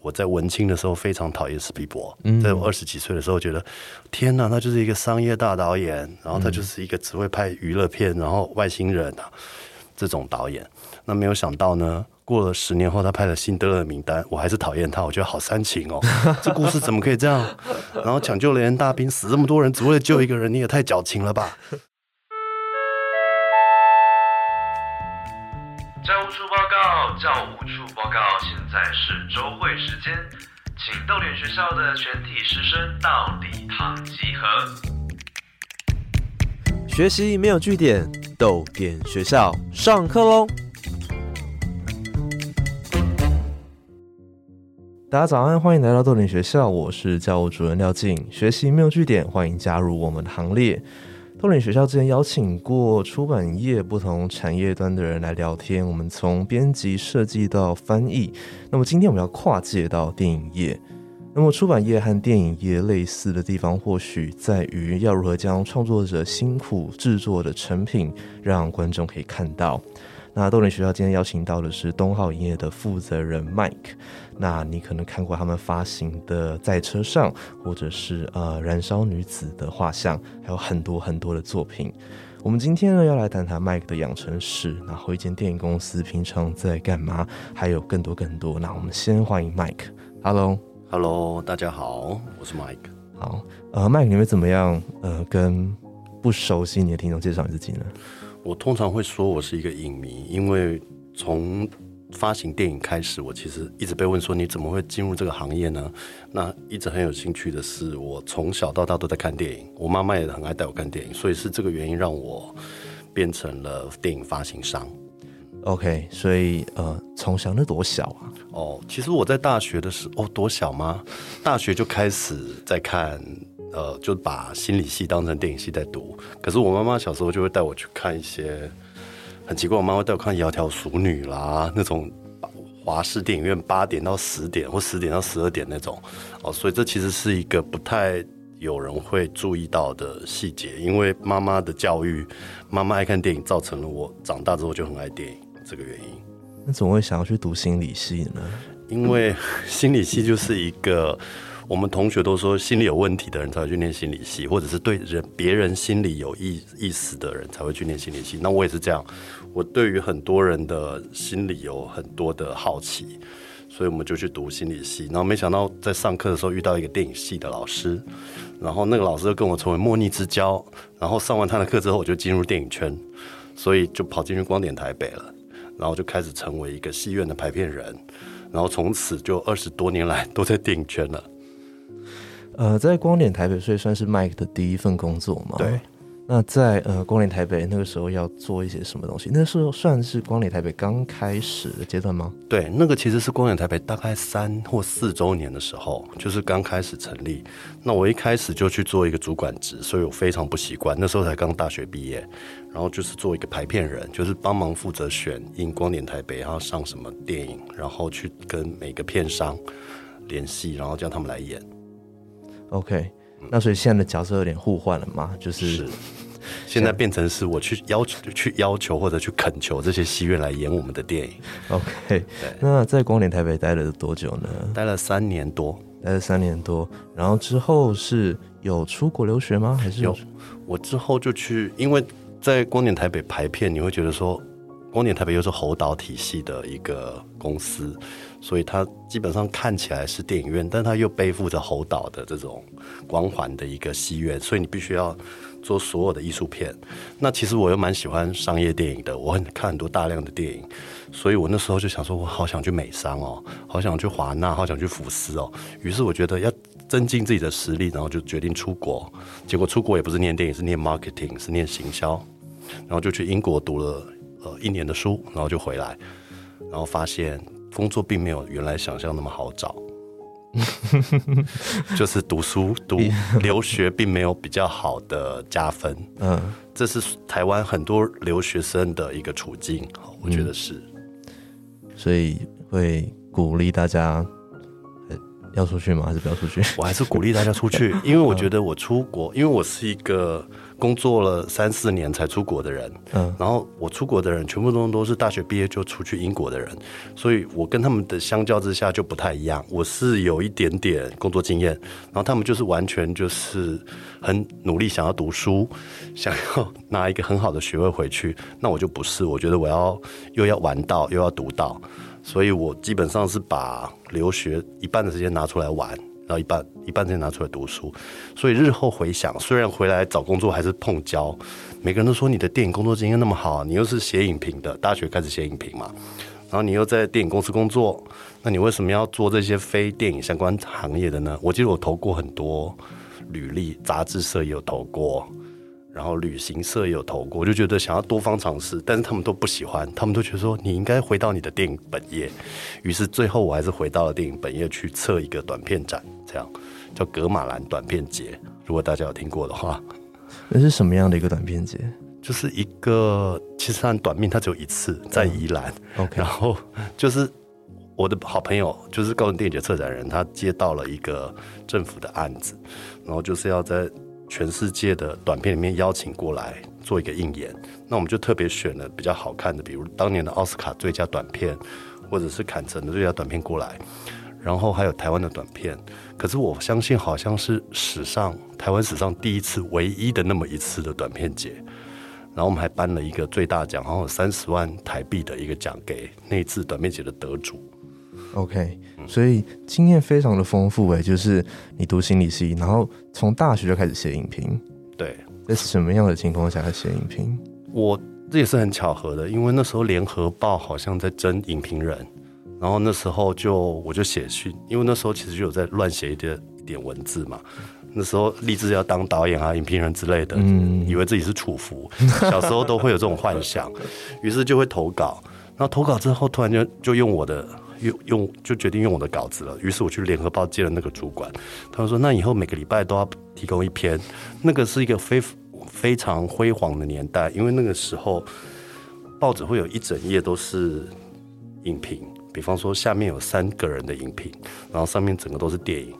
我在文青的时候非常讨厌史皮博，嗯在我二十几岁的时候觉得，天哪，他就是一个商业大导演，然后他就是一个只会拍娱乐片，然后外星人啊这种导演。那没有想到呢，过了十年后，他拍了《辛德勒的名单》，我还是讨厌他，我觉得好煽情哦，这故事怎么可以这样？然后抢救了人大兵，死这么多人，只为了救一个人，你也太矫情了吧！教务处报告，教务处报告，现在是周会时间，请逗点学校的全体师生到礼堂集合。学习没有据点，逗点学校上课喽！大家早安，欢迎来到逗点学校，我是教务主任廖静。学习没有据点，欢迎加入我们的行列。逗点学校之前邀请过出版业不同产业端的人来聊天，我们从编辑、设计到翻译。那么今天我们要跨界到电影业。那么出版业和电影业类似的地方，或许在于要如何将创作者辛苦制作的成品让观众可以看到。那逗点学校今天邀请到的是东浩影业的负责人 Mike。那你可能看过他们发行的《在车上》，或者是呃《燃烧女子的画像》，还有很多很多的作品。我们今天呢要来谈谈 Mike 的养成史，然后一间电影公司平常在干嘛，还有更多更多。那我们先欢迎 Mike。Hello。Hello，大家好，我是 Mike。好，呃，麦克，你会怎么样？呃，跟不熟悉你的听众介绍你自己呢？我通常会说我是一个影迷，因为从发行电影开始，我其实一直被问说你怎么会进入这个行业呢？那一直很有兴趣的是，我从小到大都在看电影，我妈妈也很爱带我看电影，所以是这个原因让我变成了电影发行商。OK，所以呃，从小那多小啊？哦，其实我在大学的时候，哦，多小吗？大学就开始在看，呃，就把心理系当成电影系在读。可是我妈妈小时候就会带我去看一些很奇怪，我妈妈带我看《窈窕淑女》啦，那种华视电影院八点到十点或十点到十二点那种。哦，所以这其实是一个不太有人会注意到的细节，因为妈妈的教育，妈妈爱看电影，造成了我长大之后就很爱电影这个原因。那怎么会想要去读心理系呢？因为心理系就是一个，我们同学都说心理有问题的人才会去念心理系，或者是对人别人心里有意意思的人才会去念心理系。那我也是这样，我对于很多人的心理有很多的好奇，所以我们就去读心理系。然后没想到在上课的时候遇到一个电影系的老师，然后那个老师就跟我成为莫逆之交。然后上完他的课之后，我就进入电影圈，所以就跑进去光点台北了。然后就开始成为一个戏院的排片人，然后从此就二十多年来都在电影圈了。呃，在光点台北，所以算是 Mike 的第一份工作嘛。对。那在呃光点台北那个时候要做一些什么东西？那时候算是光点台北刚开始的阶段吗？对，那个其实是光点台北大概三或四周年的时候，就是刚开始成立。那我一开始就去做一个主管职，所以我非常不习惯。那时候才刚大学毕业，然后就是做一个排片人，就是帮忙负责选映光点台北，然后上什么电影，然后去跟每个片商联系，然后叫他们来演。OK，那所以现在的角色有点互换了嘛？就是是，现在变成是我去要求、去要求或者去恳求这些戏院来演我们的电影。OK。那在光点台北待了多久呢？待了三年多，待了三年多，然后之后是有出国留学吗？还是有？我之后就去，因为在光点台北排片，你会觉得说，光点台北又是侯导体系的一个公司，所以它基本上看起来是电影院，但它又背负着侯导的这种光环的一个戏院，所以你必须要做所有的艺术片。那其实我又蛮喜欢商业电影的，我很看很多大量的电影，所以我那时候就想说，我好想去美商哦，好想去华纳，好想去福斯哦。于是我觉得要增进自己的实力，然后就决定出国。结果出国也不是念电影，是念 marketing，是念行销，然后就去英国读了呃一年的书，然后就回来，然后发现工作并没有原来想象那么好找。就是读书读留学并没有比较好的加分，嗯，这是台湾很多留学生的一个处境，我觉得是。所以会鼓励大家呃要出去吗？还是不要出去？我还是鼓励大家出去，因为我觉得我出国，因为我是一个工作了三四年才出国的人，嗯然后我出国的人全部都都是大学毕业就出去英国的人，所以我跟他们的相较之下就不太一样。我是有一点点工作经验，然后他们就是完全就是很努力想要读书，想要拿一个很好的学位回去。那我就不是，我觉得我要又要玩到又要读到，所以我基本上是把留学一半的时间拿出来玩。然后一半一半再拿出来读书，所以日后回想，虽然回来找工作还是碰交，每个人都说你的电影工作经验那么好，你又是写影评的，大学开始写影评嘛，然后你又在电影公司工作，那你为什么要做这些非电影相关行业的呢？我记得我投过很多履历，杂志社也有投过，然后旅行社也有投过，我就觉得想要多方尝试，但是他们都不喜欢，他们都觉得说你应该回到你的电影本业。于是最后我还是回到了电影本业去测一个短片展，这样叫格马兰短片节。如果大家有听过的话，那是什么样的一个短片节就是一个其实它很短命，它只有一次在宜兰，？OK，然后就是我的好朋友，就是高雄电影节策展人，他接到了一个政府的案子，然后就是要在全世界的短片里面邀请过来做一个应演。那我们就特别选了比较好看的，比如当年的奥斯卡最佳短片，或者是坎城的最佳短片过来，然后还有台湾的短片。可是我相信，好像是史上台湾史上第一次、唯一的那么一次的短片节。然后我们还颁了一个最大奖，好像有三十万台币的一个奖给那次短片节的得主。OK，所以经验非常的丰富诶，就是你读心理系，然后从大学就开始写影评，对在什么样的情况下写影评？我这也是很巧合的，因为那时候联合报好像在征影评人，然后那时候就我就写信，因为那时候其实就有在乱写一点一点文字嘛。那时候立志要当导演啊、影评人之类的，嗯以为自己是楚服，小时候都会有这种幻想，于是就会投稿。然后投稿之后，突然就就用我的用用就决定用我的稿子了。于是我去联合报见了那个主管，他们说：“那以后每个礼拜都要提供一篇。”那个是一个非非常辉煌的年代，因为那个时候报纸会有一整页都是影评，比方说下面有三个人的影评，然后上面整个都是电影。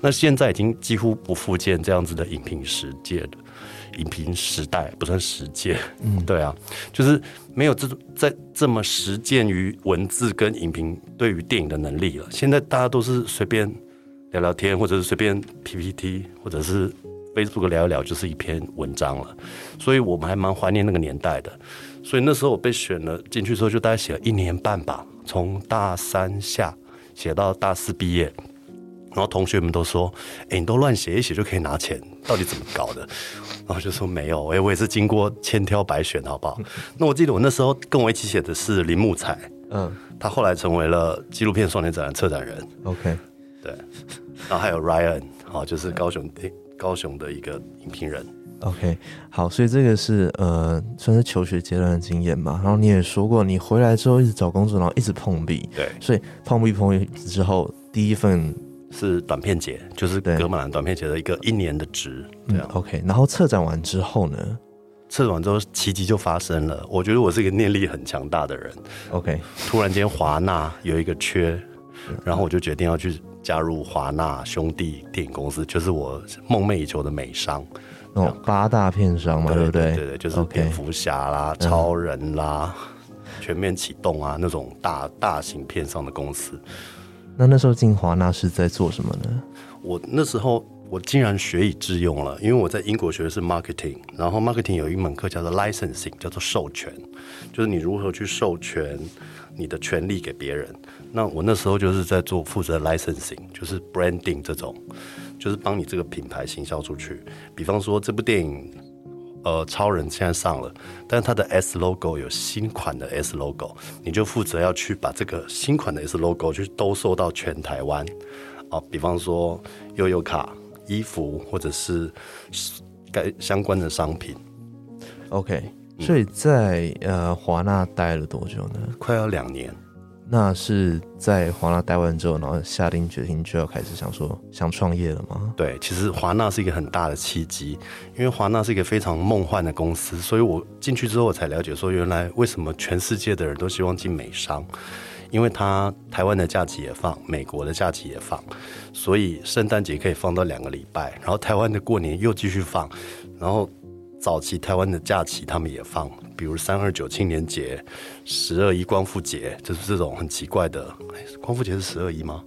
那现在已经几乎不复见这样子的影评实界的影评时代，不算实践，嗯，对啊，就是没有这种在这么实践于文字跟影评对于电影的能力了。现在大家都是随便聊聊天，或者是随便 PPT，或者是 Facebook 聊一聊，就是一篇文章了。所以我们还蛮怀念那个年代的。所以那时候我被选了进去之后，就大概写了一年半吧，从大三下写到大四毕业。然后同学们都说：“哎，你都乱写一写就可以拿钱，到底怎么搞的？”然后就说：“没有，哎，我也是经过千挑百选，好不好？” 那我记得我那时候跟我一起写的是林木彩，嗯他后来成为了纪录片双年展的策展人，，OK，对。然后还有 Ryan，好，就是高雄高雄的一个影评人。OK，好，所以这个是呃，算是求学阶段的经验嘛。然后你也说过，你回来之后一直找工作，然后一直碰壁，对，所以碰壁碰壁之后，第一份是短片节，就是对格马兰短片节的一个一年的职，对嗯。OK，然后策展完之后呢测完之后，奇迹就发生了。我觉得我是一个念力很强大的人，，OK，突然间华纳有一个缺，然后我就决定要去加入华纳兄弟电影公司，就是我梦寐以求的美商，那种八大片商嘛，对不对？对对，就是蝙蝠侠啦、超人啦、全面启动啊那种大大型片商的公司。那那时候进华纳是在做什么呢？我那时候我竟然学以致用了，因为我在英国学的是 marketing，然后 marketing 有一门课叫做 licensing，叫做授权，就是你如何去授权你的权利给别人。那我那时候就是在做负责 licensing，就是 branding 这种，就是帮你这个品牌行销出去。比方说这部电影。呃，超人现在上了，但是它的 S logo 有新款的 S logo，你就负责要去把这个新款的 S logo 去兜售到全台湾。啊，比方说悠悠卡、衣服或者是该相关的商品，OK，所以在呃华纳待了多久呢？快要两年。那是在华纳待完之后，然后下定决心就要开始想说想创业了吗？对，其实华纳是一个很大的契机，因为华纳是一个非常梦幻的公司，所以我进去之后我才了解说，原来为什么全世界的人都希望进美商，因为它台湾的假期也放，美国的假期也放，所以圣诞节可以放到两个礼拜，然后台湾的过年又继续放，然后早期台湾的假期他们也放，比如三二九青年节、十二一光复节，就是这种很奇怪的。哎光复节是十二一吗？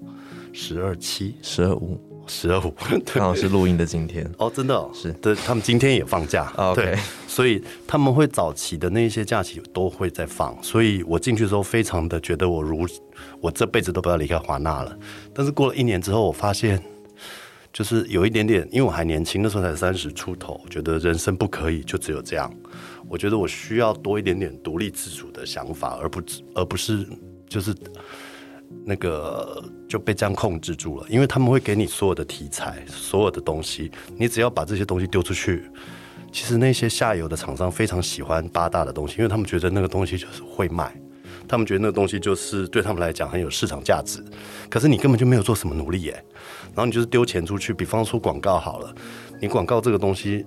十二七、十二五十二五，对刚好是录音的今天。哦，真的、哦、是对，他们今天也放假哦对，所以他们会早期的那些假期都会在放，所以我进去的时候非常的觉得我如我这辈子都不要离开华纳了。但是过了一年之后，我发现就是有一点点，因为我还年轻，那时候才三十出头，觉得人生不可以就只有这样。我觉得我需要多一点点独立自主的想法，而不而不是就是那个就被这样控制住了，因为他们会给你所有的题材，所有的东西，你只要把这些东西丢出去，其实那些下游的厂商非常喜欢八大的东西，因为他们觉得那个东西就是会卖，他们觉得那个东西就是对他们来讲很有市场价值，可是你根本就没有做什么努力耶，然后你就是丢钱出去，比方说广告好了，你广告这个东西，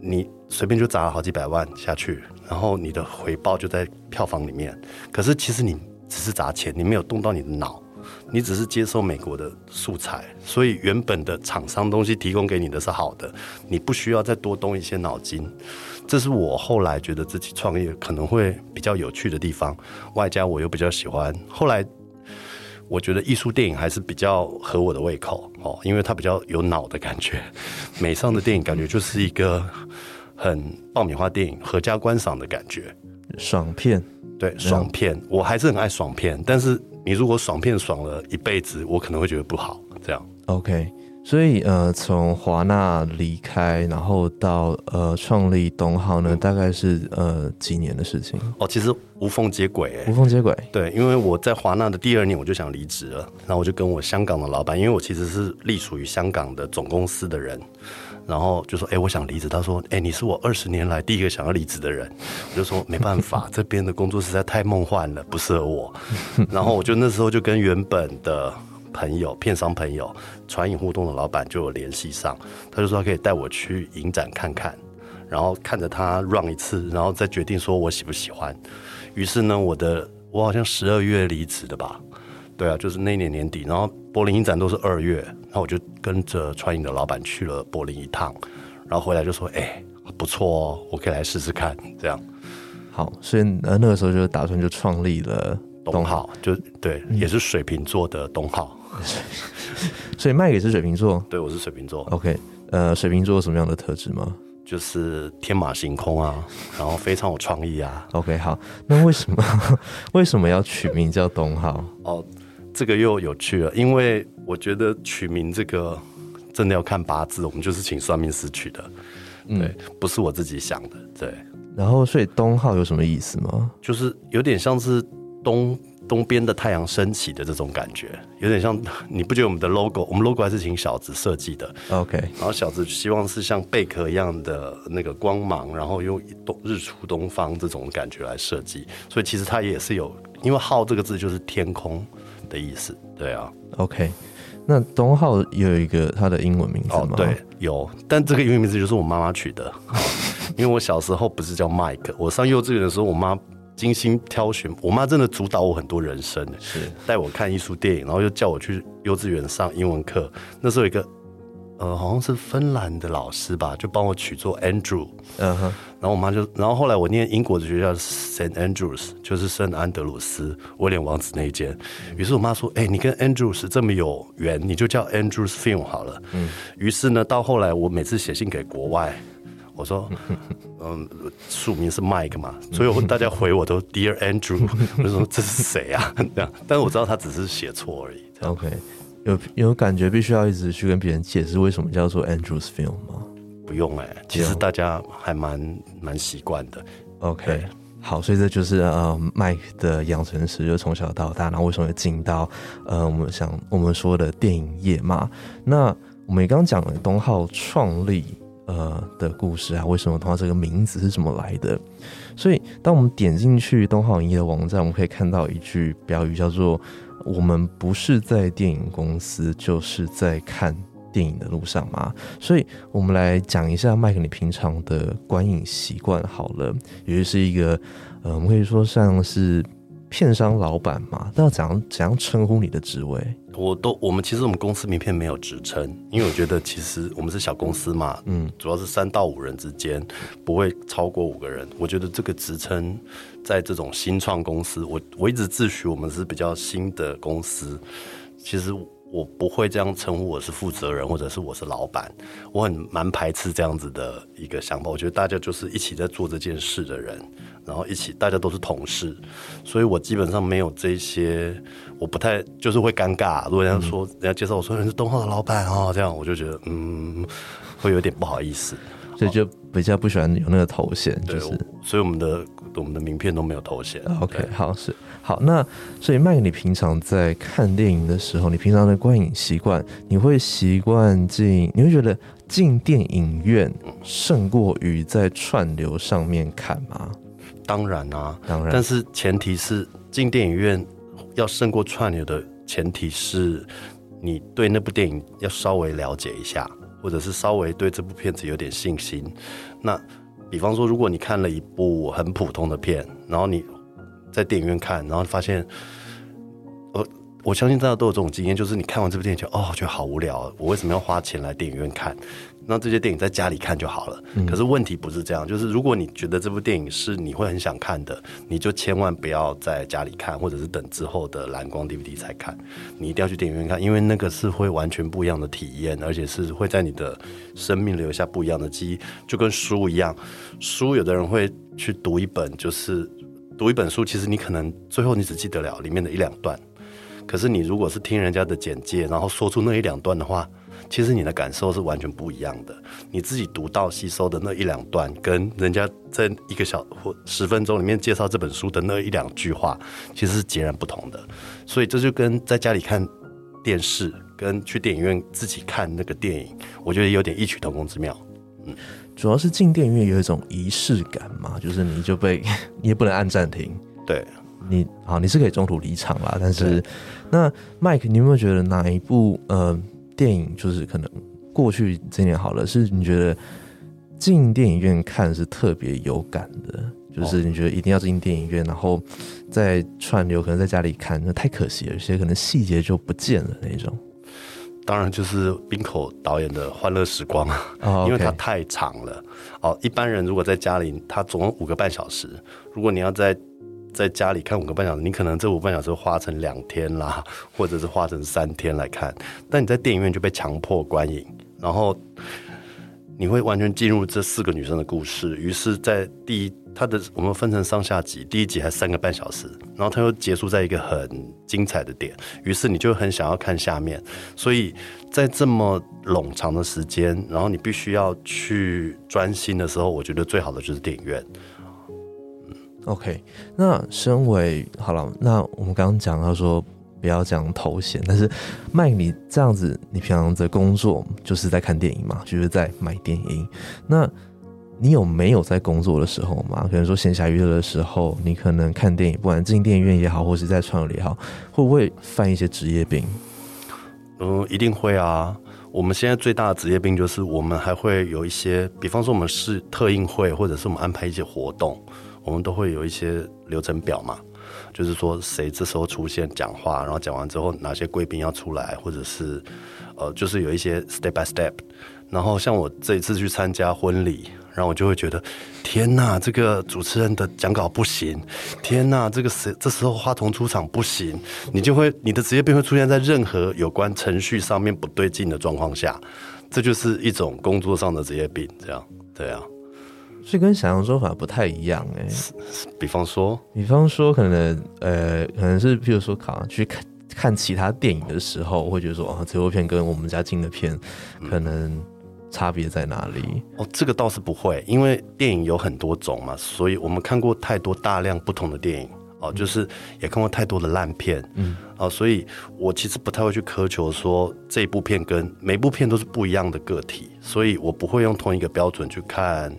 你随便就砸了好几百万下去，然后你的回报就在票房里面，可是其实你只是砸钱，你没有动到你的脑。你只是接收美国的素材，所以原本的厂商东西提供给你的是好的，你不需要再多动一些脑筋。这是我后来觉得自己创业可能会比较有趣的地方，外加我又比较喜欢。后来我觉得艺术电影还是比较合我的胃口哦，因为它比较有脑的感觉。美上的电影感觉就是一个很爆米花电影，合家观赏的感觉。爽片，对，爽片，我还是很爱爽片，但是你如果爽片爽了一辈子，我可能会觉得不好。这样，OK，所以呃，从华纳离开，然后到呃创立东浩呢，大概是呃几年的事情，哦，其实无缝接轨、欸，无缝接轨。对，因为我在华纳的第二年我就想离职了，然后我就跟我香港的老板，因为我其实是隶属于香港的总公司的人，然后就说，哎、我想离职。他说，哎、你是我二十年来第一个想要离职的人。我就说没办法，这边的工作实在太梦幻了，不适合我。然后我就那时候就跟原本的朋友、片商朋友、传影互动的老板就有联系上，他就说他可以带我去影展看看。然后看着他 run 一次，然后再决定说我喜不喜欢。于是呢，我的我好像十二月离职的吧，对啊，就是那一年年底。然后柏林影展都是二月，然后我就跟着川影的老板去了柏林一趟，然后回来就说：“哎、不错哦，我可以来试试看。”这样，好，所以呃那个时候就打算就创立了东浩就对，也是水瓶座的东浩。所以麦也是水瓶座。对，我是水瓶座，OK，呃，水瓶座有什么样的特质吗就是天马行空啊，然后非常有创意啊。？OK，好，那为什么 为什么要取名叫东浩？哦，这个又有趣了，因为我觉得取名这个真的要看八字，我们就是请算命师取的，对，不是我自己想的，对，然后，所以东号有什么意思吗？就是有点像是东东边的太阳升起的这种感觉，有点像你不觉得我们的 logo，我们 logo 还是请小子设计的，OK，然后小子希望是像贝壳一样的那个光芒，然后用东日出东方这种感觉来设计，所以其实它也是有，因为号这个字就是天空的意思，对啊。OK，那东浩有一个他的英文名字吗？，哦对，有，但这个英文名字就是我妈妈取的，因为我小时候不是叫 Mike，我上幼稚园的时候，我妈精心挑选，我妈真的主导我很多人生，是带我看艺术电影，然后又叫我去幼稚园上英文课。那时候有一个呃，好像是芬兰的老师吧，就帮我取做 Andrew，嗯哼，然后我妈就，然后后来我念英国的学校是 Saint Andrews，就是圣安德鲁斯威廉王子那一间。于是我妈说：“哎、你跟 Andrews 这么有缘，你就叫 Andrews Film 好了。”嗯。于是呢，到后来我每次写信给国外，我说：“嗯，署名是 Mike 嘛，所以我大家回我都 Dear Andrew，我就说这是谁啊？这样，但是我知道他只是写错而已。OK，有有感觉必须要一直去跟别人解释为什么叫做 Andrews Film 吗不用哎、其实大家还蛮蛮习惯的。？OK，好，所以这就是呃，Mike 的养成史，就从小到大，然后为什么会进到呃我们想我们说的电影业嘛？那我们也刚讲了东浩创立呃的故事啊，为什么东浩这个名字是怎么来的？所以当我们点进去东浩影业的网站，我们可以看到一句标语叫做“我们不是在电影公司，就是在看”。电影的路上嘛，所以我们来讲一下麦克你平常的观影习惯好了，也就是一个呃，我们可以说像是片商老板嘛，那要怎样怎样称呼你的职位？我都我们其实我们公司名片没有职称，因为我觉得其实我们是小公司嘛，嗯，主要是三到五人之间，不会超过五个人。我觉得这个职称在这种新创公司，我我一直自诩我们是比较新的公司，其实。我不会这样称呼我是负责人，或者是我是老板，我很蛮排斥这样子的一个想法。我觉得大家就是一起在做这件事的人，然后一起大家都是同事，所以我基本上没有这些，我不太就是会尴尬。如果人家说人家介绍我说你是东浩的老板哦，这样我就觉得嗯，会有点不好意思。所以就比较不喜欢有那个头衔，就是，所以我们的我们的名片都没有头衔。OK，好是好，那所以麦，你平常在看电影的时候，你平常的观影习惯，你会习惯进，你会觉得进电影院胜过于在串流上面看吗？当然啊，当然，但是前提是进电影院要胜过串流的前提是你对那部电影要稍微了解一下。或者是稍微对这部片子有点信心，那比方说，如果你看了一部很普通的片，然后你在电影院看，然后发现，我我相信大家都有这种经验，就是你看完这部电影就哦，觉得好无聊，我为什么要花钱来电影院看？那这些电影在家里看就好了。可是问题不是这样，就是如果你觉得这部电影是你会很想看的，你就千万不要在家里看，或者是等之后的蓝光 DVD 才看。你一定要去电影院看，因为那个是会完全不一样的体验，而且是会在你的生命留下不一样的记忆，就跟书一样。书有的人会去读一本，就是读一本书，其实你可能最后你只记得了里面的一两段。可是你如果是听人家的简介，然后说出那一两段的话。其实你的感受是完全不一样的。你自己读到吸收的那一两段，跟人家在一个小或十分钟里面介绍这本书的那一两句话，其实是截然不同的。所以这就跟在家里看电视，跟去电影院自己看那个电影，我觉得有点异曲同工之妙。嗯，主要是进电影院有一种仪式感嘛，就是你就被 你也不能按暂停。对，你好，你是可以中途离场啦。但是那 Mike，你有没有觉得哪一部呃？电影就是可能过去这年好了，是你觉得进电影院看是特别有感的，就是你觉得一定要进电影院，然后在串流可能在家里看，那太可惜了，有些可能细节就不见了那种。当然就是冰口导演的《欢乐时光》啊，因为它太长了。哦，一般人如果在家里，它总共五个半小时，如果你要在在家里看五个半小时，你可能这五半小时花成两天啦，或者是花成三天来看。但你在电影院就被强迫观影，然后你会完全进入这四个女生的故事。于是，在第一，它的我们分成上下集，第一集还三个半小时，然后它又结束在一个很精彩的点，于是你就很想要看下面。所以在这么冗长的时间，然后你必须要去专心的时候，我觉得最好的就是电影院。OK，那身为好了，那我们刚刚讲到说不要讲头衔，但是麦你这样子，你平常的工作就是在看电影嘛，就是在买电影。那你有没有在工作的时候嘛？可能说闲暇娱乐的时候，你可能看电影，不管进电影院也好，或是在创流也好，会不会犯一些职业病？嗯，一定会啊。我们现在最大的职业病就是，我们还会有一些，比方说我们是特映会，或者是我们安排一些活动。我们都会有一些流程表嘛，就是说谁这时候出现讲话，然后讲完之后哪些贵宾要出来，或者是呃，就是有一些 step by step。然后像我这一次去参加婚礼，然后我就会觉得，天呐，这个主持人的讲稿不行，天呐，这个时这时候话筒出场不行，你就会你的职业病会出现在任何有关程序上面不对劲的状况下，这就是一种工作上的职业病，这样对啊。所以跟想象中反而不太一样哎，比方说，比方说可能呃，可能是比如说考去看看其他电影的时候，会觉得说啊，这部片跟我们家进的片可能差别在哪里？哦，这个倒是不会，因为电影有很多种嘛，所以我们看过太多大量不同的电影哦，就是也看过太多的烂片，嗯，哦，所以我其实不太会去苛求说这一部片跟每部片都是不一样的个体，所以我不会用同一个标准去看。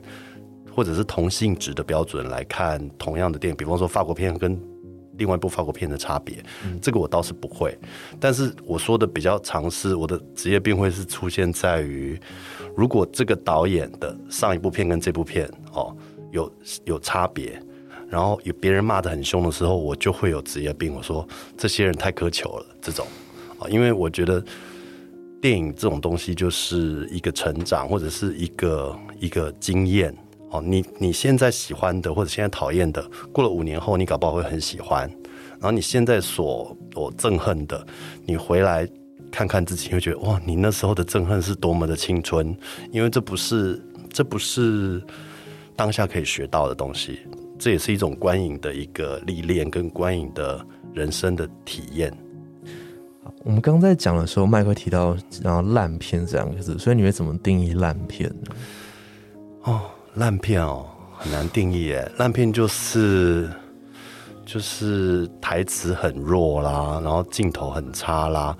或者是同性质的标准来看同样的电影，比方说法国片跟另外一部法国片的差别，这个我倒是不会。但是我说的比较尝试，我的职业病会是出现在于，如果这个导演的上一部片跟这部片哦有有差别，然后有别人骂的很凶的时候，我就会有职业病，我说这些人太苛求了，这种。啊，因为我觉得电影这种东西就是一个成长或者是一个一个经验哦，你你现在喜欢的或者现在讨厌的，过了五年后你搞不好会很喜欢，然后你现在所我憎恨的，你回来看看自己，会觉得哇，你那时候的憎恨是多么的青春，因为这不是这不是当下可以学到的东西，这也是一种观影的一个历练跟观影的人生的体验。我们刚在讲的时候，麦克提到然后烂片这两个字，所以你会怎么定义烂片呢？哦，烂片哦，很难定义耶。烂片就是就是台词很弱啦，然后镜头很差啦。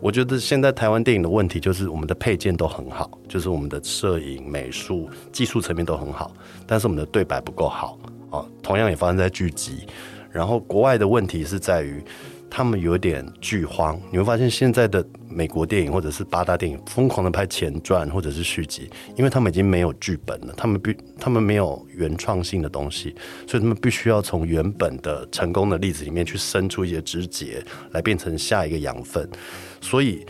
我觉得现在台湾电影的问题就是我们的配件都很好，就是我们的摄影、美术、技术层面都很好，但是我们的对白不够好啊。同样也发生在剧集。然后国外的问题是在于。他们有点剧荒，你会发现现在的美国电影或者是八大电影疯狂的拍前传或者是续集，因为他们已经没有剧本了，他们必他们没有原创性的东西，所以他们必须要从原本的成功的例子里面去生出一些枝节来变成下一个养分。所以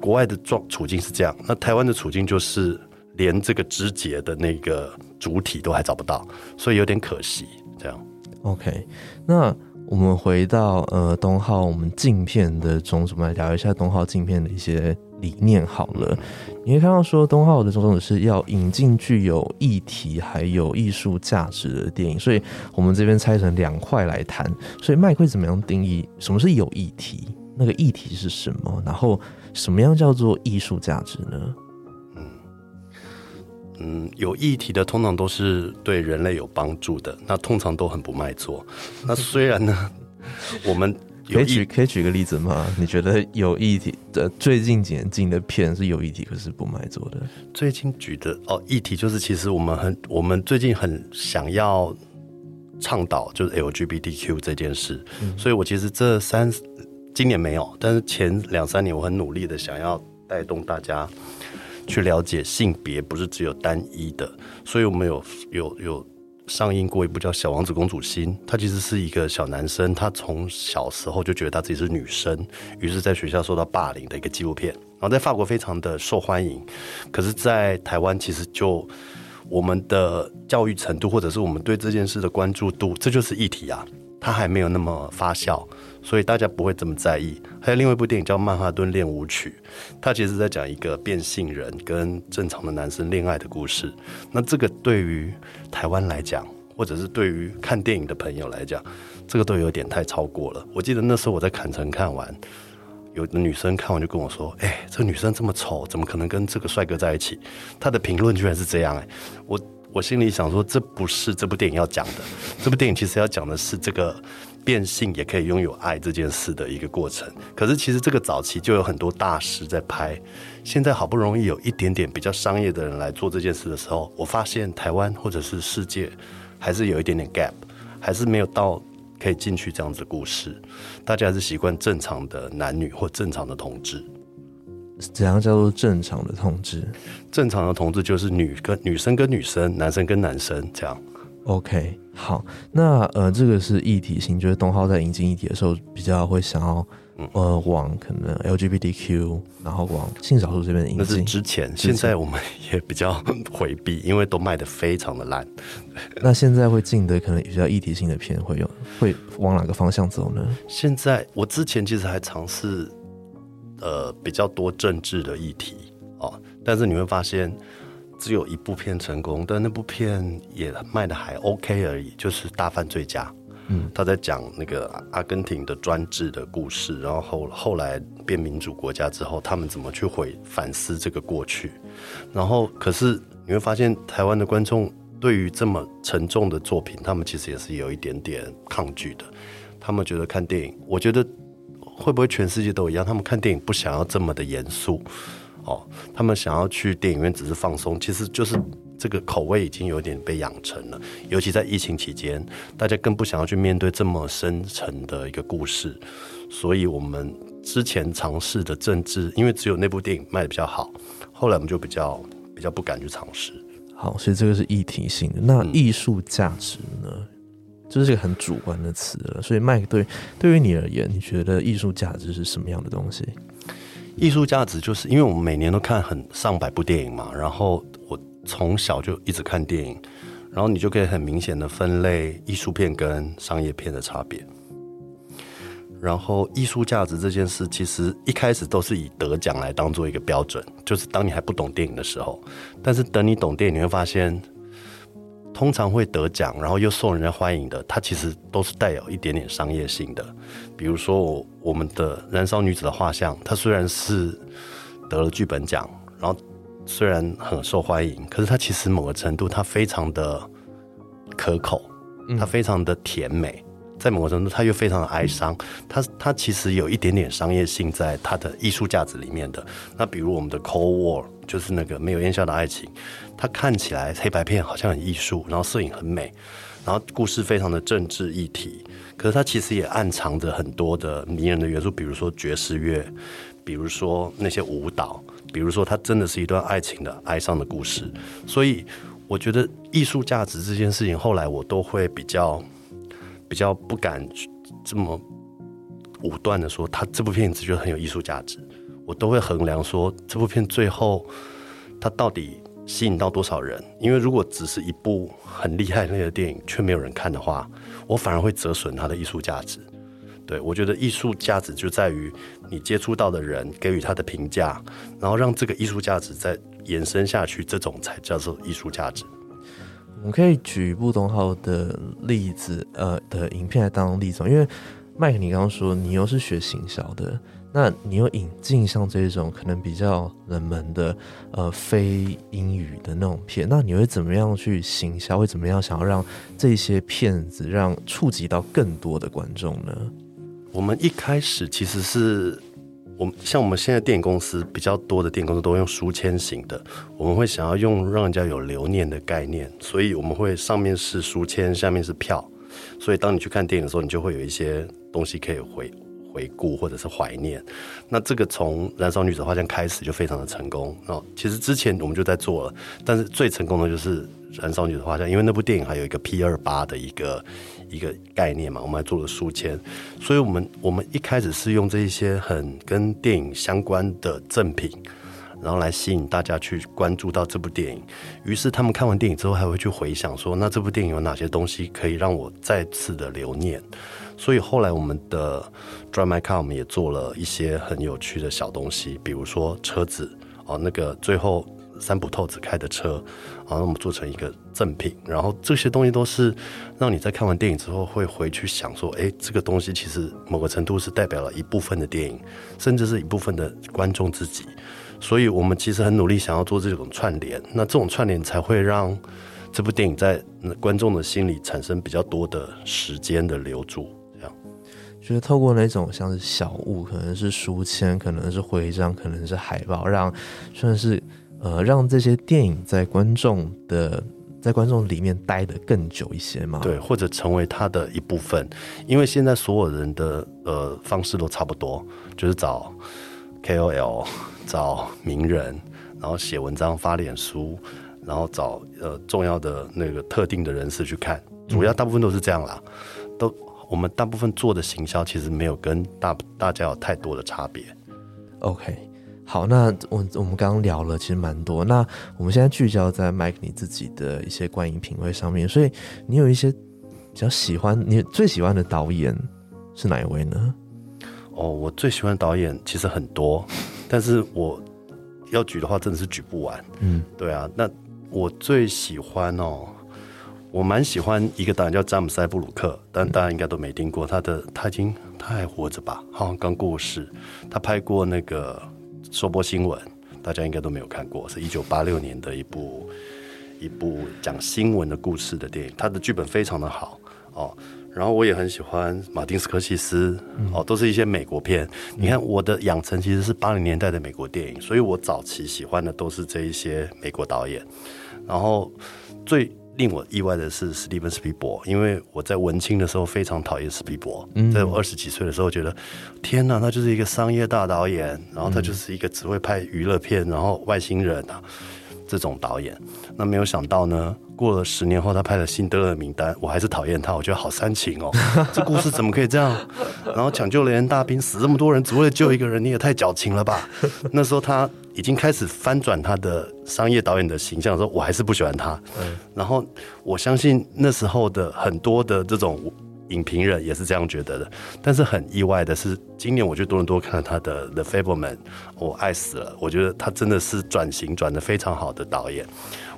国外的状处境是这样，那台湾的处境就是连这个枝节的那个主体都还找不到，所以有点可惜。这样，OK，那。我们回到呃东浩，我们镜片的种种来聊一下东浩镜片的一些理念好了。你会看到说东浩的种种是要引进具有议题还有艺术价值的电影，所以我们这边拆成两块来谈。所以麦会怎么样定义什么是有议题？那个议题是什么？然后什么样叫做艺术价值呢？嗯，有议题的通常都是对人类有帮助的，那通常都很不卖座。那虽然呢，我们可以举可以举个例子吗？你觉得有议题的最近几年进的片是有议题，可是不卖座的？最近举的哦，议题就是其实我们很我们最近很想要倡导就是 LGBTQ 这件事，所以我其实这三今年没有，但是前两三年我很努力的想要带动大家。去了解性别不是只有单一的，所以我们有有有上映过一部叫《小王子公主心》，他其实是一个小男生，他从小时候就觉得他自己是女生，于是在学校受到霸凌的一个纪录片，然后在法国非常的受欢迎，可是，在台湾其实就我们的教育程度或者是我们对这件事的关注度，这就是议题啊，它还没有那么发酵。所以大家不会这么在意。还有另外一部电影叫《曼哈顿练舞曲》，它其实在讲一个变性人跟正常的男生恋爱的故事。那这个对于台湾来讲，或者是对于看电影的朋友来讲，这个都有点太超过了。我记得那时候我在坎城看完，有的女生看完就跟我说：“哎，这个女生这么丑，怎么可能跟这个帅哥在一起？”她的评论居然是这样哎！我我心里想说，这不是这部电影要讲的。这部电影其实要讲的是这个。变性也可以拥有爱这件事的一个过程，可是其实这个早期就有很多大师在拍，现在好不容易有一点点比较商业的人来做这件事的时候，我发现台湾或者是世界还是有一点点 gap，还是没有到可以进去这样子的故事，大家还是习惯正常的男女或正常的同志。怎样叫做正常的同志？正常的同志就是女跟女生跟女生，男生跟男生这样。OK，好，那呃，这个是议题性，就是东浩在引进议题的时候，比较会想要呃往可能 LGBTQ，然后往性少数这边引进。那是之前，现在我们也比较 回避，因为都卖的非常的烂。那现在会进的可能比较议题性的片，会有会往哪个方向走呢？现在我之前其实还尝试呃比较多政治的议题哦，但是你会发现。只有一部片成功，但那部片也卖的还 OK 而已，就是《大犯罪家》。嗯，他在讲那个阿根廷的专制的故事，然后后后来变民主国家之后，他们怎么去回反思这个过去。然后，可是你会发现，台湾的观众对于这么沉重的作品，他们其实也是有一点点抗拒的。他们觉得看电影，我觉得会不会全世界都一样？他们看电影不想要这么的严肃。哦，他们想要去电影院只是放松，其实就是这个口味已经有点被养成了。尤其在疫情期间，大家更不想要去面对这么深沉的一个故事。所以，我们之前尝试的政治，因为只有那部电影卖的比较好，后来我们就比较比较不敢去尝试。好，所以这个是议题性的。那艺术价值呢？这是一个很主观的词了。所以麦克对对于你而言，你觉得艺术价值是什么样的东西？艺术价值就是因为我们每年都看很上百部电影嘛，然后我从小就一直看电影，然后你就可以很明显的分类艺术片跟商业片的差别。然后艺术价值这件事，其实一开始都是以得奖来当做一个标准，就是当你还不懂电影的时候。但是等你懂电影，你会发现，通常会得奖，然后又受人家欢迎的，它其实都是带有一点点商业性的。比如说我我们的《燃烧女子的画像》，它虽然是得了剧本奖，然后虽然很受欢迎，可是它其实某个程度它非常的可口，它非常的甜美。在某个程度，它又非常的哀伤，它它其实有一点点商业性在它的艺术价值里面的。那比如我们的《Cold War》，就是那个没有烟消的爱情，它看起来黑白片好像很艺术，然后摄影很美，然后故事非常的政治议题，可是它其实也暗藏着很多的迷人的元素，比如说爵士乐，比如说那些舞蹈，比如说它真的是一段爱情的哀伤的故事。所以我觉得艺术价值这件事情，后来我都会比较。比较不敢这么武断的说，他这部片子觉得很有艺术价值，我都会衡量说这部片最后他到底吸引到多少人。因为如果只是一部很厉害类的电影，却没有人看的话，我反而会折损它的艺术价值。对我觉得艺术价值就在于你接触到的人给予他的评价，然后让这个艺术价值再延伸下去，这种才叫做艺术价值。我们可以举不同号的例子，呃，的影片来当例子，因为麦克，你刚刚说你又是学行销的，那你又引进像这种可能比较冷门的，呃，非英语的那种片，那你会怎么样去行销？会怎么样想要让这些片子让触及到更多的观众呢？我们一开始其实是。我们像我们现在电影公司比较多的电影公司都用书签型的，我们会想要用让人家有留念的概念，所以我们会上面是书签，下面是票，所以当你去看电影的时候，你就会有一些东西可以回回顾或者是怀念。那这个从《燃烧女子画像》开始就非常的成功哦。其实之前我们就在做了，但是最成功的就是《燃烧女子画像》，因为那部电影还有一个 P 二八的一个。一个概念嘛，我们还做了书签，所以我们我们一开始是用这一些很跟电影相关的赠品，然后来吸引大家去关注到这部电影。于是他们看完电影之后，还会去回想说，那这部电影有哪些东西可以让我再次的留念。所以后来我们的 Drive My Car 我们也做了一些很有趣的小东西，比如说车子哦，那个最后。三浦透子开的车，然后我们做成一个赠品，然后这些东西都是让你在看完电影之后会回去想说，哎，这个东西其实某个程度是代表了一部分的电影，甚至是一部分的观众自己。所以我们其实很努力想要做这种串联，那这种串联才会让这部电影在观众的心里产生比较多的时间的留住。这样，觉得透过那种像是小物，可能是书签，可能是徽章，可能是海报，让算是。呃，让这些电影在观众的在观众里面待得更久一些嘛？对，或者成为他的一部分。因为现在所有人的呃方式都差不多，就是找 KOL、找名人，然后写文章发脸书，然后找呃重要的那个特定的人士去看。主要大部分都是这样啦。都我们大部分做的行销其实没有跟大大家有太多的差别。OK。好，那我我们刚刚聊了，其实蛮多。那我们现在聚焦在 Mike 你自己的一些观影品味上面，所以你有一些比较喜欢，你最喜欢的导演是哪一位呢？哦，我最喜欢的导演其实很多，但是我要举的话真的是举不完。嗯，对啊，那我最喜欢哦，我蛮喜欢一个导演叫詹姆斯·布鲁克，但大家应该都没听过他的，他已经他还活着吧？好像刚过世。他拍过那个。收播新闻，大家应该都没有看过，是一九八六年的一部一部讲新闻的故事的电影。他的剧本非常的好哦，然后我也很喜欢马丁斯科西斯哦，都是一些美国片。你看我的养成其实是八零年代的美国电影，所以我早期喜欢的都是这一些美国导演。然后最令我意外的是史蒂芬斯皮伯，因为我在文青的时候非常讨厌史皮伯，在我二十几岁的时候觉得，天哪，他就是一个商业大导演，然后他就是一个只会拍娱乐片，然后外星人啊，这种导演。那没有想到呢，过了十年后，他拍了《辛德勒名单》，我还是讨厌他，我觉得好煽情哦，这故事怎么可以这样？然后抢救雷恩大兵，死这么多人，只为了救一个人，你也太矫情了吧？那时候他已经开始翻转他的商业导演的形象的时候，我还是不喜欢他。然后我相信那时候的很多的这种。影评人也是这样觉得的，但是很意外的是，今年我去多伦多看了他的《The Fableman》，我爱死了。我觉得他真的是转型转的非常好的导演。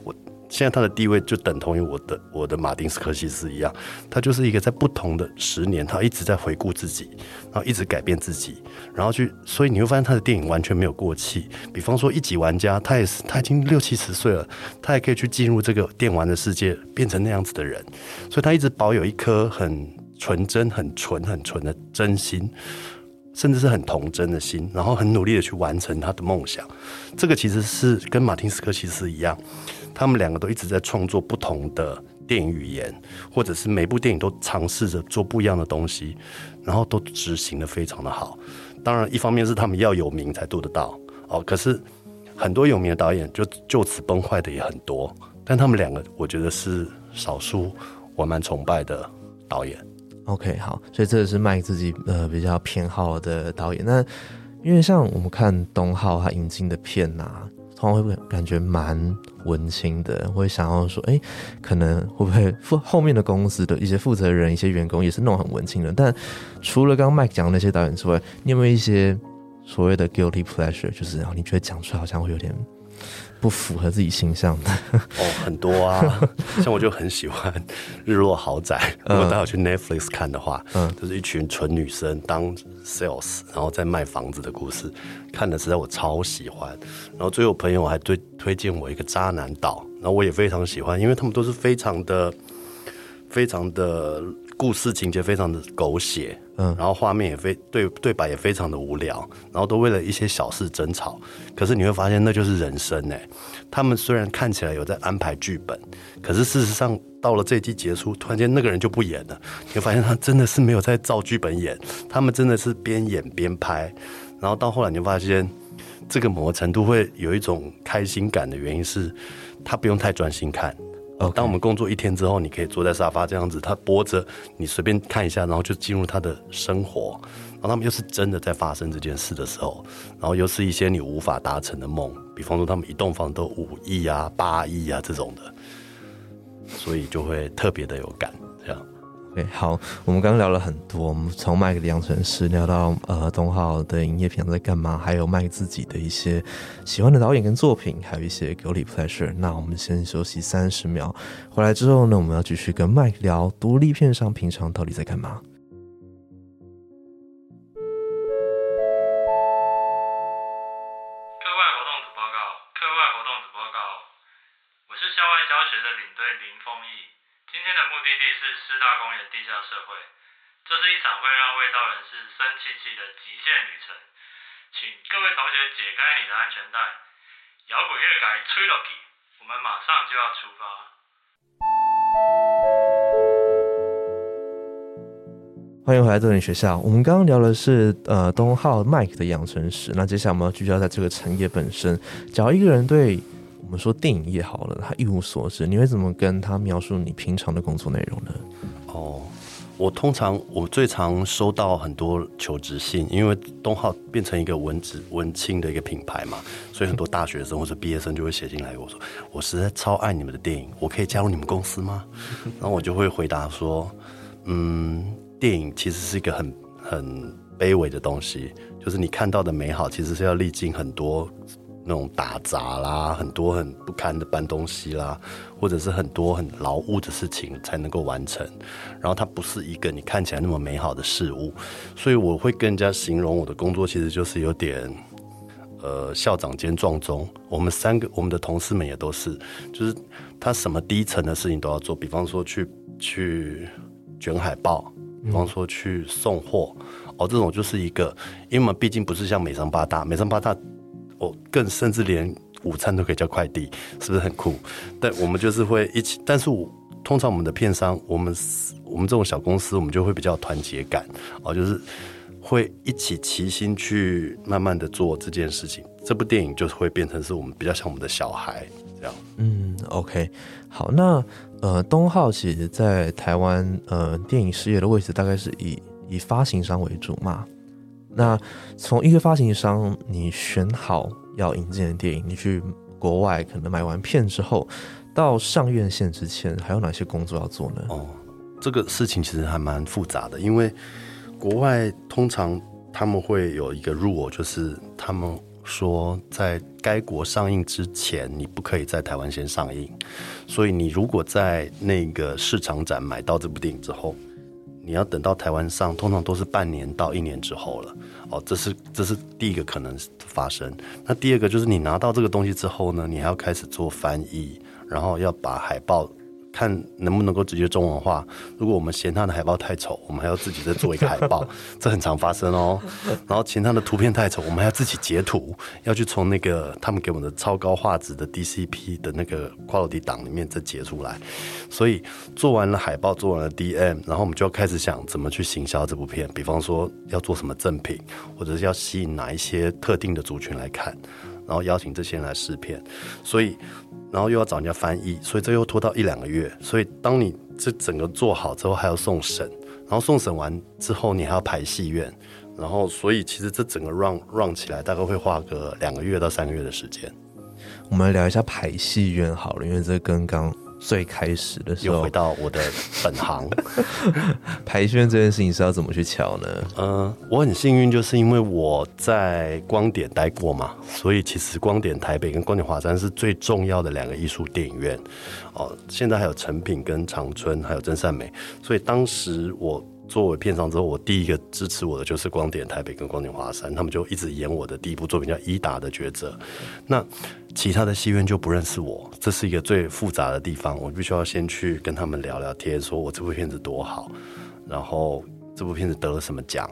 我现在他的地位就等同于我的我的马丁斯科西斯一样，他就是一个在不同的十年，他一直在回顾自己，然后一直改变自己，然后去，所以你会发现他的电影完全没有过气。比方说《一级玩家》，他也是他已经六七十岁了，他也可以去进入这个电玩的世界，变成那样子的人，所以他一直保有一颗很。纯真、很纯、很纯的真心，甚至是很童真的心，然后很努力的去完成他的梦想。这个其实是跟马丁斯科西斯一样，他们两个都一直在创作不同的电影语言，或者是每部电影都尝试着做不一样的东西，然后都执行的非常的好。当然，一方面是他们要有名才做得到哦。可是很多有名的导演就就此崩坏的也很多，但他们两个我觉得是少数我蛮崇拜的导演。OK，好，所以这个是麦自己呃比较偏好的导演。那因为像我们看东浩他引进的片呐，通常会不会感觉蛮文青的，会想要说，哎，可能会不会负后面的公司的一些负责人、一些员工也是那种很文青的。但除了刚刚麦讲的那些导演之外，你有没有一些所谓的 guilty pleasure，就是你觉得讲出来好像会有点？不符合自己形象的哦，很多啊，像我就很喜欢《日落豪宅》，如果大家去 Netflix 看的话，嗯，就是一群纯女生当 sales，然后在卖房子的故事，看的实在我超喜欢。然后最后朋友还推推荐我一个渣男岛，然后我也非常喜欢，因为他们都是非常的、非常的。故事情节非常的狗血，嗯，然后画面也非对对白也非常的无聊，然后都为了一些小事争吵。可是你会发现那就是人生哎。他们虽然看起来有在安排剧本，可是事实上到了这一季结束，突然间那个人就不演了。你会发现他真的是没有在照剧本演，他们真的是边演边拍。然后到后来你就发现，这个某个程度会有一种开心感的原因是，他不用太专心看。当我们工作一天之后，你可以坐在沙发这样子，他播着，你随便看一下，然后就进入他的生活。然后他们又是真的在发生这件事的时候，然后又是一些你无法达成的梦，比方说他们一栋房都五亿啊、八亿啊这种的，所以就会特别的有感，这样。OK，好，我们刚刚聊了很多，我们从麦克的养成师聊到呃东浩的营业平常在干嘛，还有卖自己的一些喜欢的导演跟作品，还有一些 guilty pleasure。那我们先休息三十秒，回来之后呢，我们要继续跟麦克聊独立片上平常到底在干嘛。就要出发。欢迎回来这里学校。我们刚刚聊的是呃东浩 Mike 的养成史，那接下来我们要聚焦在这个产业本身。假如一个人对我们说电影业好了，他一无所知，你会怎么跟他描述你平常的工作内容呢？哦。我通常我最常收到很多求职信，因为东浩变成一个文职文青的一个品牌嘛，所以很多大学生或者毕业生就会写进来，我说我实在超爱你们的电影，我可以加入你们公司吗？然后我就会回答说，嗯，电影其实是一个很很卑微的东西，就是你看到的美好，其实是要历经很多。那种打杂啦，很多很不堪的搬东西啦，或者是很多很劳务的事情才能够完成。然后它不是一个你看起来那么美好的事物，所以我会跟人家形容我的工作其实就是有点，呃，校长兼撞钟。我们三个我们的同事们也都是，就是他什么低层的事情都要做，比方说去去卷海报，比方说去送货，哦，这种就是一个，因为我们毕竟不是像美商八大，美商八大。哦，更甚至连午餐都可以叫快递，是不是很酷？但我们就是会一起，但是我通常我们的片商，我们我们这种小公司，我们就会比较团结感哦，就是会一起齐心去慢慢的做这件事情。这部电影就是会变成是我们比较像我们的小孩这样。嗯，OK，好，那呃，东浩其实在台湾呃电影事业的位置大概是以以发行商为主嘛。那从一个发行商，你选好要引进的电影，你去国外可能买完片之后，到上院线之前，还有哪些工作要做呢？哦，这个事情其实还蛮复杂的，因为国外通常他们会有一个 rule，就是他们说在该国上映之前，你不可以在台湾先上映。所以你如果在那个市场展买到这部电影之后，你要等到台湾上，通常都是半年到一年之后了。哦，这是这是第一个可能发生。那第二个就是你拿到这个东西之后呢，你还要开始做翻译，然后要把海报。看能不能够直接中文化。如果我们嫌他的海报太丑，我们还要自己再做一个海报，这很常发生哦。然后嫌他的图片太丑，我们还要自己截图，要去从那个他们给我们的超高画质的 DCP 的那个 quality 档里面再截出来。所以做完了海报，做完了 DM，然后我们就要开始想怎么去行销这部片。比方说要做什么赠品，或者是要吸引哪一些特定的族群来看，然后邀请这些人来试片。所以。然后又要找人家翻译，所以这又拖到一两个月。所以当你这整个做好之后，还要送审，然后送审完之后，你还要排戏院，然后所以其实这整个 run run 起来，大概会花个两个月到三个月的时间。我们来聊一下排戏院好了，因为这跟刚。最开始的时候，又回到我的本行，排宣这件事情是要怎么去瞧呢？嗯，我很幸运，就是因为我在光点待过嘛，所以其实光点台北跟光点华山是最重要的两个艺术电影院。哦，现在还有成品跟长春，还有真善美，所以当时我。作为片商之后，我第一个支持我的就是光点台北跟光点华山，他们就一直演我的第一部作品叫《伊达的抉择》。那其他的戏院就不认识我，这是一个最复杂的地方。我必须要先去跟他们聊聊天，说我这部片子多好，然后这部片子得了什么奖，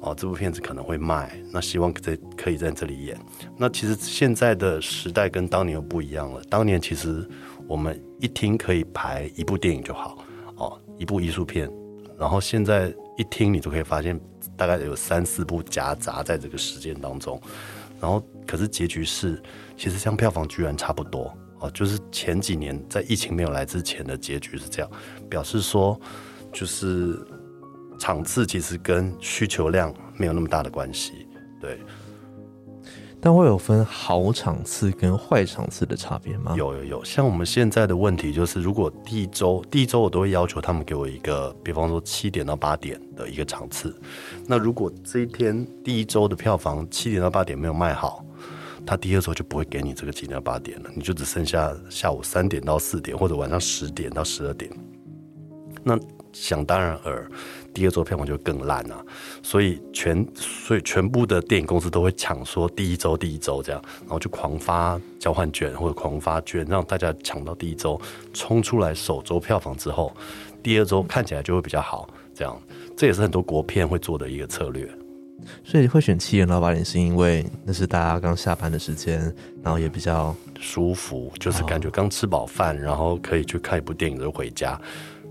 哦，这部片子可能会卖，那希望在可以在这里演。那其实现在的时代跟当年又不一样了。当年其实我们一听可以排一部电影就好，哦，一部艺术片。然后现在一听，你就可以发现大概有三四部夹杂在这个时间当中。然后，可是结局是，其实像票房居然差不多哦，就是前几年在疫情没有来之前的结局是这样，表示说，就是场次其实跟需求量没有那么大的关系，对。但会有分好场次跟坏场次的差别吗？有有有，像我们现在的问题就是，如果第一周第一周我都会要求他们给我一个，比方说七点到八点的一个场次。那如果这一天第一周的票房七点到八点没有卖好，他第二周就不会给你这个七点到八点了，你就只剩下下午三点到四点或者晚上十点到十二点。那想当然尔。第二周票房就更烂啊，所以全所以全部的电影公司都会抢说第一周第一周这样，然后就狂发交换券或者狂发券，让大家抢到第一周冲出来首周票房之后，第二周看起来就会比较好。这样这也是很多国片会做的一个策略。所以会选七点到八点，是因为那是大家刚下班的时间，然后也比较舒服，就是感觉刚吃饱饭，然后可以去看一部电影就回家。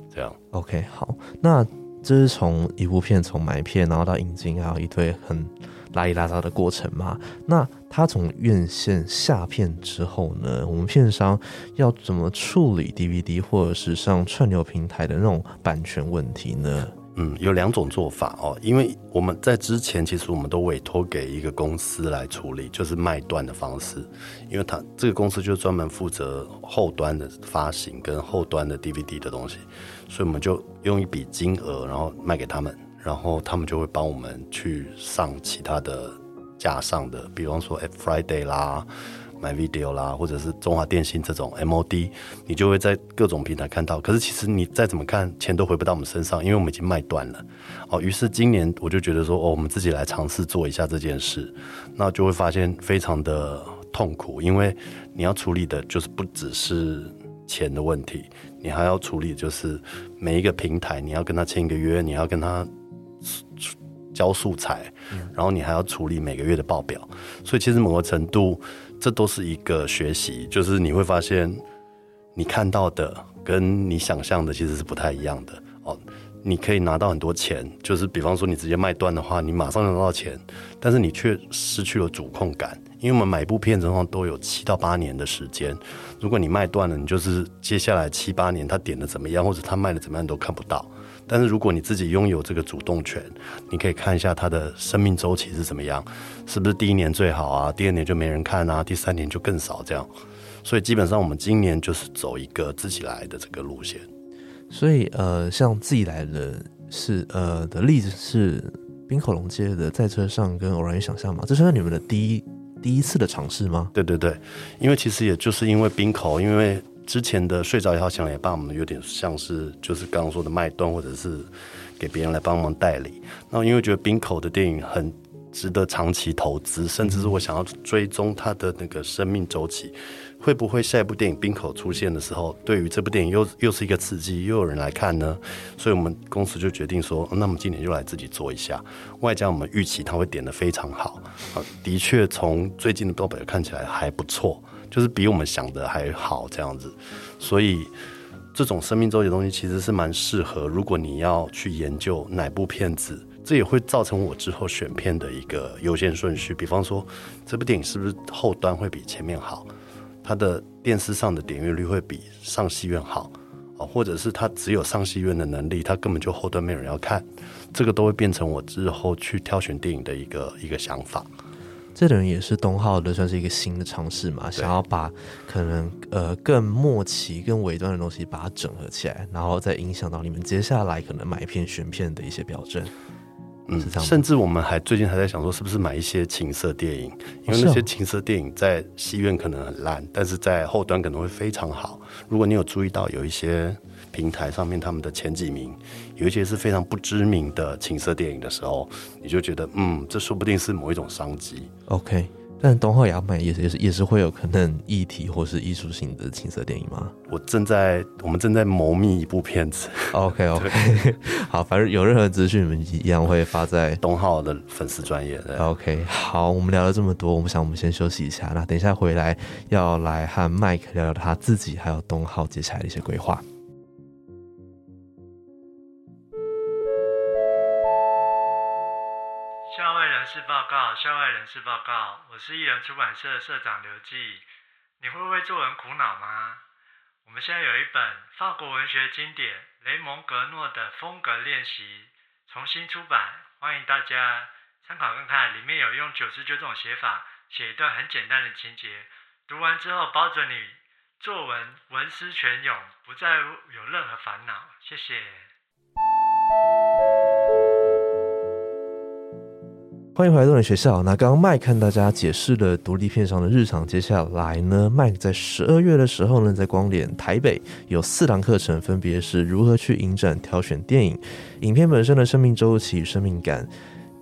这样 OK 好那。这是从一部片从买片，然后到引进，还有一堆很拉里拉杂的过程嘛？那他从院线下片之后呢？我们片商要怎么处理 DVD 或者是上串流平台的那种版权问题呢？嗯，有两种做法哦，因为我们在之前其实我们都委托给一个公司来处理，就是卖断的方式，因为他这个公司就专门负责后端的发行跟后端的 DVD 的东西，所以我们就用一笔金额，然后卖给他们，然后他们就会帮我们去上其他的架上的，比方说 Friday 啦。买 video 啦，或者是中华电信这种 MOD，你就会在各种平台看到。可是其实你再怎么看，钱都回不到我们身上，因为我们已经卖断了。哦，于是今年我就觉得说，哦，我们自己来尝试做一下这件事，那就会发现非常的痛苦，因为你要处理的就是不只是钱的问题，你还要处理就是每一个平台，你要跟他签一个约，你要跟他交素材，然后你还要处理每个月的报表，所以其实某个程度。这都是一个学习，就是你会发现，你看到的跟你想象的其实是不太一样的哦。你可以拿到很多钱，就是比方说你直接卖断的话，你马上拿到钱，但是你却失去了主控感。因为我们买一部片子的话都有七到八年的时间，如果你卖断了，你就是接下来七八年他点的怎么样，或者他卖的怎么样你都看不到。但是如果你自己拥有这个主动权，你可以看一下它的生命周期是怎么样，是不是第一年最好啊，第二年就没人看啊，第三年就更少这样。所以基本上我们今年就是走一个自己来的这个路线。所以呃，像自己来的是呃的例子是冰口龙街的在车上跟偶然与想象嘛，这是你们的第一第一次的尝试吗？对对对，因为其实也就是因为冰口，因为之前的睡着也好，想也罢，我们有点像是就是刚刚说的卖断，或者是给别人来帮忙代理。那因为觉得冰口的电影很值得长期投资，甚至是我想要追踪它的那个生命周期。会不会下一部电影冰口出现的时候，对于这部电影又又是一个刺激，又有人来看呢？所以我们公司就决定说，那么今年就来自己做一下。外加我们预期它会点的非常好，啊，的确从最近的报表看起来还不错，就是比我们想的还好这样子。所以这种生命周期的东西其实是蛮适合，如果你要去研究哪部片子，这也会造成我之后选片的一个优先顺序。比方说，这部电影是不是后端会比前面好？它的电视上的点阅率会比上戏院好啊，或者是它只有上戏院的能力，它根本就后端没有人要看，这个都会变成我之后去挑选电影的一个一个想法。这等于也是东浩的算是一个新的尝试嘛，想要把可能呃更末期、更尾端的东西把它整合起来，然后再影响到你们接下来可能买片选片的一些标准。嗯，甚至我们还最近还在想说，是不是买一些情色电影？因为那些情色电影在戏院可能很烂，但是在后端可能会非常好。如果你有注意到，有一些平台上面他们的前几名，有一些是非常不知名的情色电影的时候，你就觉得，嗯，这说不定是某一种商机。OK。但东浩也要卖，也是也是也是会有可能议题或是艺术性的情色电影吗？我正在我们正在谋密一部片子。OK OK，好，反正有任何资讯，你们一样会发在东浩的粉丝专业。OK，好，我们聊了这么多，我们想我们先休息一下，那等一下回来要来和麦克聊聊他自己还有东浩接下来的一些规划。报告。我是艺人出版社社长刘记。你会为作文苦恼吗？我们现在有一本法国文学经典雷蒙格诺的风格练习重新出版，欢迎大家参考看看。里面有用九十九种写法写一段很简单的情节，读完之后保准你作文文思泉涌，不再有任何烦恼。谢谢。欢迎回来动力学校。那刚刚麦看大家解释了独立片商的日常，接下来呢，麦在十二月的时候呢，在光联台北有四堂课程，分别是如何去影展挑选电影、影片本身的生命周期与生命感、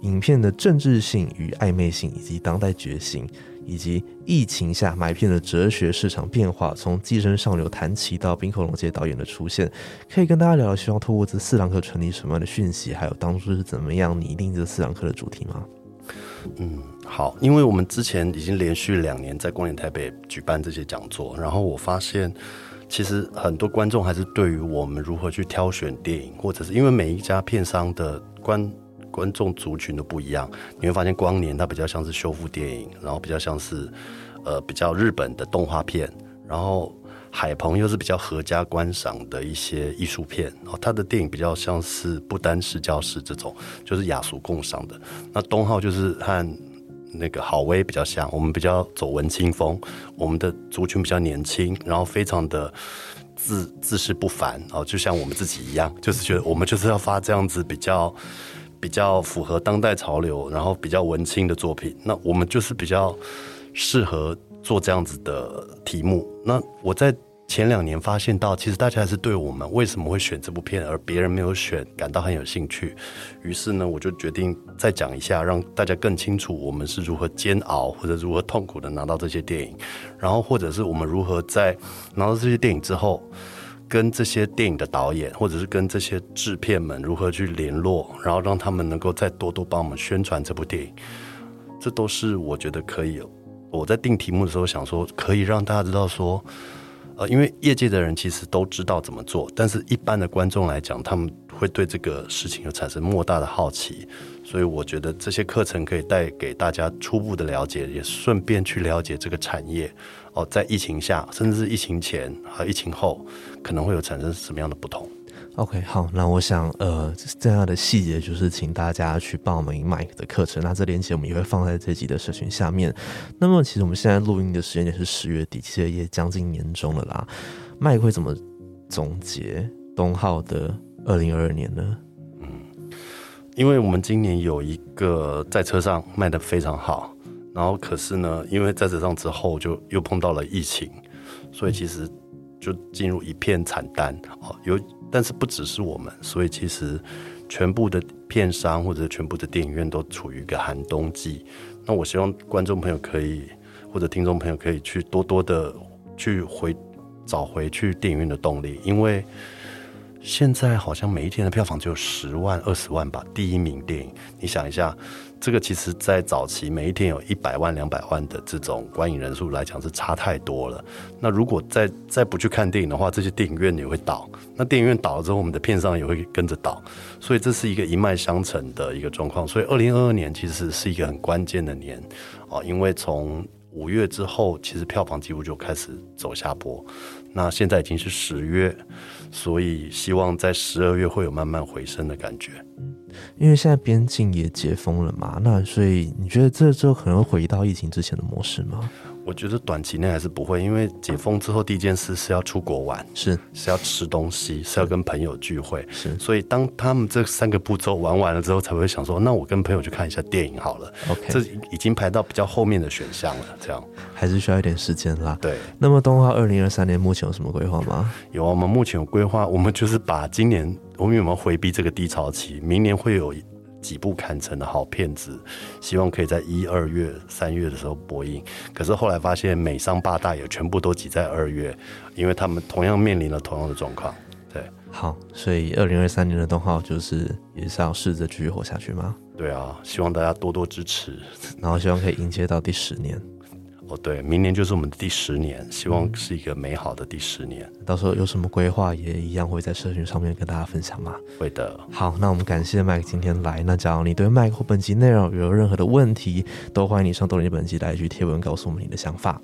影片的政治性与暧昧性，以及当代觉醒，以及疫情下买片的哲学市场变化。从寄生上流谈起到冰口龙介导演的出现，可以跟大家聊聊，希望透过这四堂课传递什么样的讯息，还有当初是怎么样拟定这四堂课的主题吗？嗯，好，因为我们之前已经连续两年在光年台北举办这些讲座，然后我发现，其实很多观众还是对于我们如何去挑选电影，或者是因为每一家片商的观观众族群都不一样，你会发现光年它比较像是修复电影，然后比较像是呃比较日本的动画片，然后。海鹏又是比较合家观赏的一些艺术片哦，他的电影比较像是不单视教室这种，就是雅俗共赏的。那东浩就是和那个郝威比较像，我们比较走文青风，我们的族群比较年轻，然后非常的自自视不凡哦，就像我们自己一样，就是觉得我们就是要发这样子比较比较符合当代潮流，然后比较文青的作品。那我们就是比较适合做这样子的题目。那我在。前两年发现到，其实大家还是对我们为什么会选这部片，而别人没有选，感到很有兴趣。于是呢，我就决定再讲一下，让大家更清楚我们是如何煎熬或者如何痛苦的拿到这些电影，然后或者是我们如何在拿到这些电影之后，跟这些电影的导演或者是跟这些制片们如何去联络，然后让他们能够再多多帮我们宣传这部电影。这都是我觉得可以。我在定题目的时候想说，可以让大家知道说。呃，因为业界的人其实都知道怎么做，但是一般的观众来讲，他们会对这个事情有产生莫大的好奇，所以我觉得这些课程可以带给大家初步的了解，也顺便去了解这个产业。哦，在疫情下，甚至是疫情前和疫情后，可能会有产生什么样的不同？OK，好，那我想，呃，这样的细节就是请大家去报名 Mike 的课程，那这链接我们也会放在这集的社群下面。那么，其实我们现在录音的时间也是十月底，其实也将近年中了啦。Mike 会怎么总结东浩的二零二二年呢？嗯因为我们今年有一个在车上卖的非常好，然后可是呢，因为在车上之后就又碰到了疫情，所以其实就进入一片惨淡哦。有，但是不只是我们，所以其实全部的片商或者全部的电影院都处于一个寒冬季。那我希望观众朋友可以或者听众朋友可以去多多的去回找回去电影院的动力，因为。现在好像每一天的票房只有十万、二十万吧。第一名电影，你想一下，这个其实在早期每一天有一百万、两百万的这种观影人数来讲是差太多了。那如果再再不去看电影的话，这些电影院也会倒。那电影院倒了之后，我们的片商也会跟着倒。所以这是一个一脉相承的一个状况。所以二零二二年其实是一个很关键的年啊，因为从五月之后，其实票房几乎就开始走下坡。那现在已经是十月，所以希望在十二月会有慢慢回升的感觉。因为现在边境也解封了嘛，那所以你觉得这周可能会回到疫情之前的模式吗？我觉得短期内还是不会，因为解封之后第一件事是要出国玩，是是要吃东西，是要跟朋友聚会。是所以当他们这三个步骤玩完了之后，才会想说，那我跟朋友去看一下电影好了。OK 这已经排到比较后面的选项了。这样还是需要一点时间啦。对，那么东浩二零二三年目前有什么规划吗？有啊，我们目前有规划，我们就是把今年我们有没有回避这个低潮期，明年会有几部砍成的好片子，希望可以在一二月、三月的时候播映。可是后来发现美商八大也全部都挤在二月，因为他们同样面临了同样的状况。对，好，所以二零二三年的东浩就是也是要试着继续活下去吗？对啊，希望大家多多支持。然后希望可以迎接到第十年，哦，对，明年就是我们的第十年，希望是一个美好的第十年。到时候有什么规划也一样会在社群上面跟大家分享嘛。会的，好，那我们感谢麦克今天来。那假如你对麦克或本集内容有任何的问题，都欢迎你上抖音本集来一句贴文告诉我们你的想法。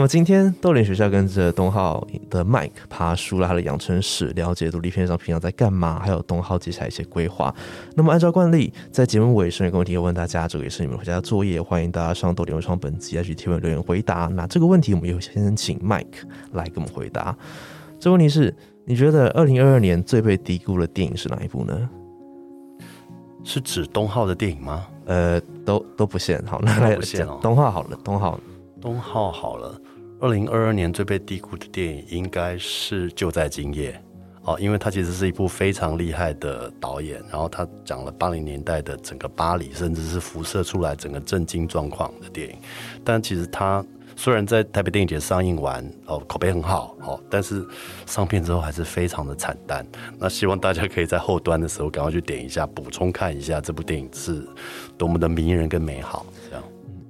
那么今天豆联学校跟着东浩的 Mike 爬书了他的养成史，了解独立片上平常在干嘛，还有东浩接下来一些规划。那么按照惯例，在节目尾声有个问题要问大家，这个也是你们回家的作业，欢迎大家上豆联文创本集来去提问留言回答。那这个问题我们也会先请 Mike 来给我们回答。这个问题是，你觉得二零二二年最被低估的电影是哪一部呢？是指东浩的电影吗？呃，都都不限。好，那来东浩好了，东浩东浩好了，二零二二年最被低估的电影应该是《就在今夜》哦，因为它其实是一部非常厉害的导演，然后他讲了八零年代的整个巴黎，甚至是辐射出来整个震惊状况的电影。但其实它虽然在台北电影节上映完哦，口碑很好哦，但是上片之后还是非常的惨淡。那希望大家可以在后端的时候赶快去点一下，补充看一下这部电影是多么的迷人跟美好。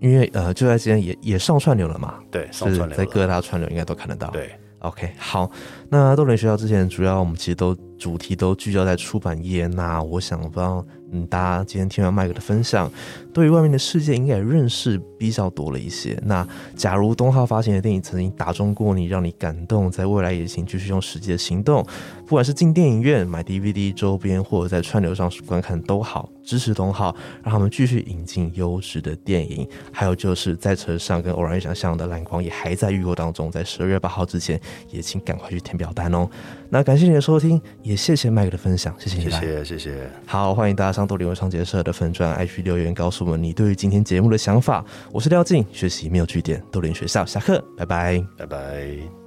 因为呃，就在今天也也上串流了嘛，对，上是传了在各大串流应该都看得到。对。OK，好，那豆联学校之前主要我们其实都主题都聚焦在出版业。那我想不知道，嗯，大家今天听完麦克的分享，对于外面的世界应该也认识比较多了一些。那假如东浩发行的电影曾经打中过你，让你感动，在未来也请继续用实际的行动，不管是进电影院买 DVD 周边，或者在串流上观看都好，支持东浩，让他们继续引进优质的电影。还有就是在车上跟偶然与想象的蓝光也还在预购当中，在十二月八号之前，也请赶快去填表单哦。那感谢你的收听，也谢谢麦克的分享，谢谢你谢。谢谢谢。好，欢迎大家上豆联文创结社的粉专 IG 留言，告诉我们你对于今天节目的想法。我是廖静，学习没有据点，豆联学校下课，拜拜。拜拜。